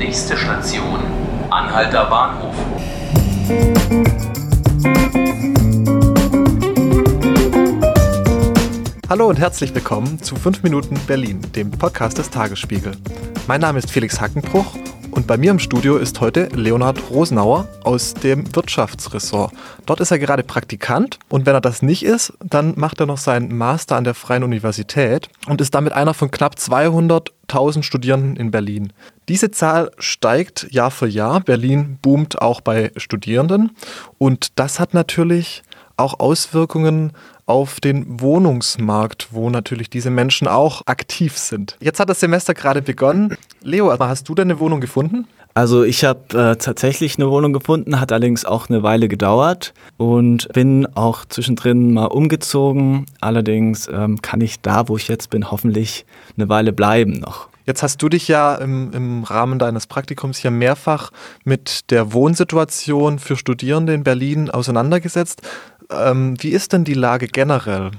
Nächste Station, Anhalter Bahnhof. Hallo und herzlich willkommen zu 5 Minuten Berlin, dem Podcast des Tagesspiegel. Mein Name ist Felix Hackenbruch und bei mir im Studio ist heute Leonhard Rosenauer aus dem Wirtschaftsressort. Dort ist er gerade Praktikant und wenn er das nicht ist, dann macht er noch seinen Master an der Freien Universität und ist damit einer von knapp 200.000 Studierenden in Berlin. Diese Zahl steigt Jahr für Jahr. Berlin boomt auch bei Studierenden und das hat natürlich auch Auswirkungen auf den Wohnungsmarkt, wo natürlich diese Menschen auch aktiv sind. Jetzt hat das Semester gerade begonnen. Leo, hast du deine Wohnung gefunden? Also ich habe äh, tatsächlich eine Wohnung gefunden, hat allerdings auch eine Weile gedauert und bin auch zwischendrin mal umgezogen. Allerdings ähm, kann ich da, wo ich jetzt bin, hoffentlich eine Weile bleiben noch. Jetzt hast du dich ja im, im, Rahmen deines Praktikums ja mehrfach mit der Wohnsituation für Studierende in Berlin auseinandergesetzt. Ähm, wie ist denn die Lage generell?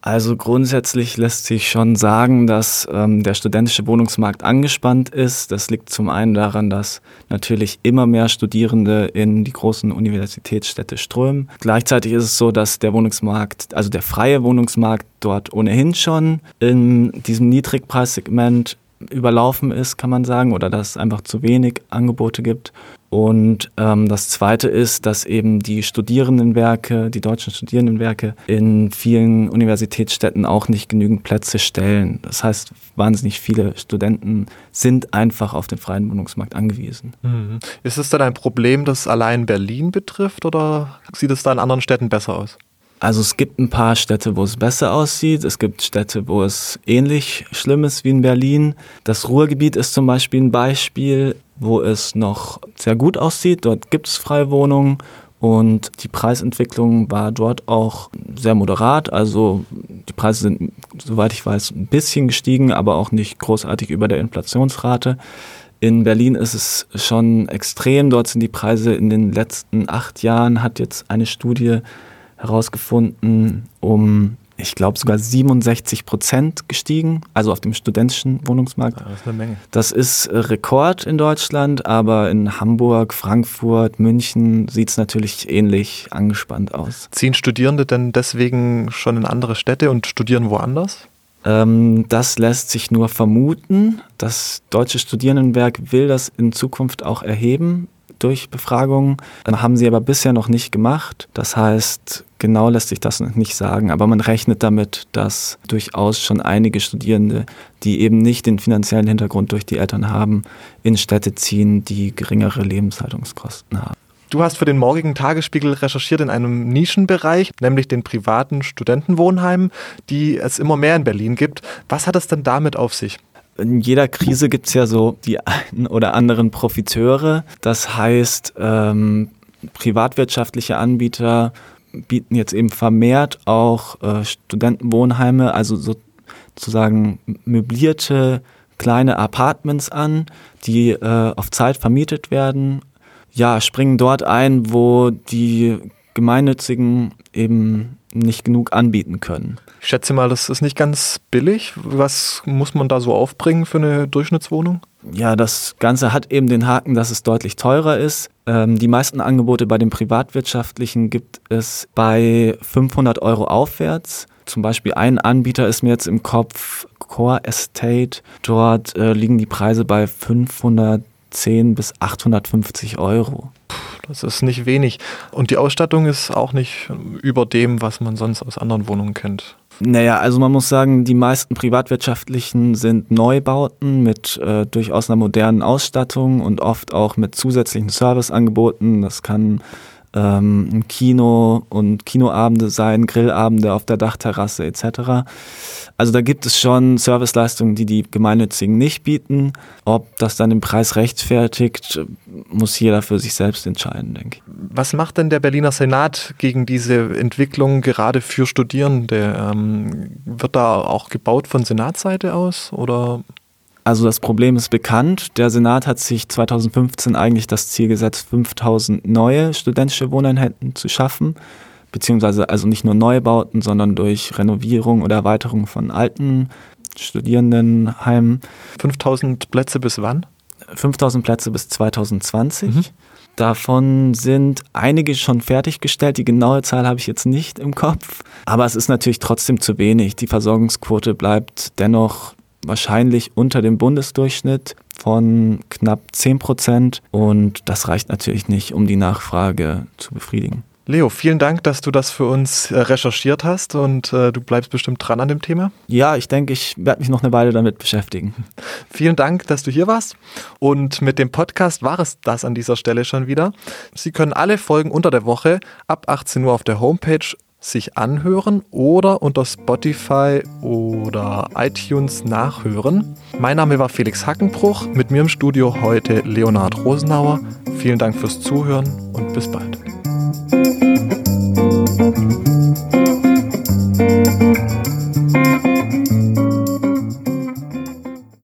Also grundsätzlich lässt sich schon sagen, dass ähm, der studentische Wohnungsmarkt angespannt ist. Das liegt zum einen daran, dass natürlich immer mehr Studierende in die großen Universitätsstädte strömen. Gleichzeitig ist es so, dass der Wohnungsmarkt, also der freie Wohnungsmarkt dort ohnehin schon in diesem Niedrigpreissegment überlaufen ist, kann man sagen, oder dass es einfach zu wenig Angebote gibt. Und ähm, das Zweite ist, dass eben die Studierendenwerke, die deutschen Studierendenwerke in vielen Universitätsstädten auch nicht genügend Plätze stellen. Das heißt, wahnsinnig viele Studenten sind einfach auf den freien Wohnungsmarkt angewiesen. Mhm. Ist es dann ein Problem, das allein Berlin betrifft oder sieht es da in anderen Städten besser aus? Also es gibt ein paar Städte, wo es besser aussieht. Es gibt Städte, wo es ähnlich schlimm ist wie in Berlin. Das Ruhrgebiet ist zum Beispiel ein Beispiel, wo es noch sehr gut aussieht. Dort gibt es freie Wohnungen und die Preisentwicklung war dort auch sehr moderat. Also die Preise sind, soweit ich weiß, ein bisschen gestiegen, aber auch nicht großartig über der Inflationsrate. In Berlin ist es schon extrem. Dort sind die Preise in den letzten acht Jahren, hat jetzt eine Studie herausgefunden, um, ich glaube, sogar 67 Prozent gestiegen, also auf dem studentischen Wohnungsmarkt. das ist eine Menge. Das ist Rekord in Deutschland, aber in Hamburg, Frankfurt, München sieht es natürlich ähnlich angespannt aus. Ziehen Studierende denn deswegen schon in andere Städte und studieren woanders? Ähm, das lässt sich nur vermuten. Das Deutsche Studierendenwerk will das in Zukunft auch erheben durch Befragungen. Haben sie aber bisher noch nicht gemacht. Das heißt, genau lässt sich das nicht sagen, aber man rechnet damit, dass durchaus schon einige Studierende, die eben nicht den finanziellen Hintergrund durch die Eltern haben, in Städte ziehen, die geringere Lebenshaltungskosten haben. Du hast für den morgigen Tagesspiegel recherchiert in einem Nischenbereich, nämlich den privaten Studentenwohnheimen, die es immer mehr in Berlin gibt. Was hat es denn damit auf sich? in jeder Krise gibt es ja so die einen oder anderen Profiteure. Das heißt, ähm, privatwirtschaftliche Anbieter bieten jetzt eben vermehrt auch äh, Studentenwohnheime, also sozusagen möblierte kleine Apartments an, die äh, auf Zeit vermietet werden. Ja, springen dort ein, wo die Gemeinnützigen eben nicht genug anbieten können. Ich schätze mal, das ist nicht ganz billig. Was muss man da so aufbringen für eine Durchschnittswohnung? Ja, das Ganze hat eben den Haken, dass es deutlich teurer ist. Ähm, die meisten Angebote bei den privatwirtschaftlichen gibt es bei 500 Euro aufwärts. Zum Beispiel ein Anbieter ist mir jetzt im Kopf, Core Estate. Dort äh, liegen die Preise bei 510 bis 850 Euro. Das ist nicht wenig. Und die Ausstattung ist auch nicht über dem, was man sonst aus anderen Wohnungen kennt. Naja, also man muss sagen, die meisten privatwirtschaftlichen sind Neubauten mit äh, durchaus einer modernen Ausstattung und oft auch mit zusätzlichen Serviceangeboten. Das kann ähm, Kino und Kinoabende sein, Grillabende auf der Dachterrasse etc. Also da gibt es schon Serviceleistungen, die die Gemeinnützigen nicht bieten. Ob das dann den Preis rechtfertigt, muss jeder für sich selbst entscheiden, denke ich. Was macht denn der Berliner Senat gegen diese Entwicklung gerade für Studierende? Ähm, wird da auch gebaut von Senatsseite aus oder also das Problem ist bekannt. Der Senat hat sich 2015 eigentlich das Ziel gesetzt, 5000 neue studentische Wohneinheiten zu schaffen, beziehungsweise also nicht nur Neubauten, sondern durch Renovierung oder Erweiterung von alten Studierendenheimen. 5000 Plätze bis wann? 5000 Plätze bis 2020. Mhm. Davon sind einige schon fertiggestellt. Die genaue Zahl habe ich jetzt nicht im Kopf. Aber es ist natürlich trotzdem zu wenig. Die Versorgungsquote bleibt dennoch wahrscheinlich unter dem Bundesdurchschnitt von knapp 10 Prozent. Und das reicht natürlich nicht, um die Nachfrage zu befriedigen. Leo, vielen Dank, dass du das für uns äh, recherchiert hast und äh, du bleibst bestimmt dran an dem Thema. Ja, ich denke, ich werde mich noch eine Weile damit beschäftigen. Vielen Dank, dass du hier warst. Und mit dem Podcast war es das an dieser Stelle schon wieder. Sie können alle Folgen unter der Woche ab 18 Uhr auf der Homepage sich anhören oder unter Spotify oder iTunes nachhören. Mein Name war Felix Hackenbruch, mit mir im Studio heute Leonhard Rosenauer. Vielen Dank fürs Zuhören und bis bald.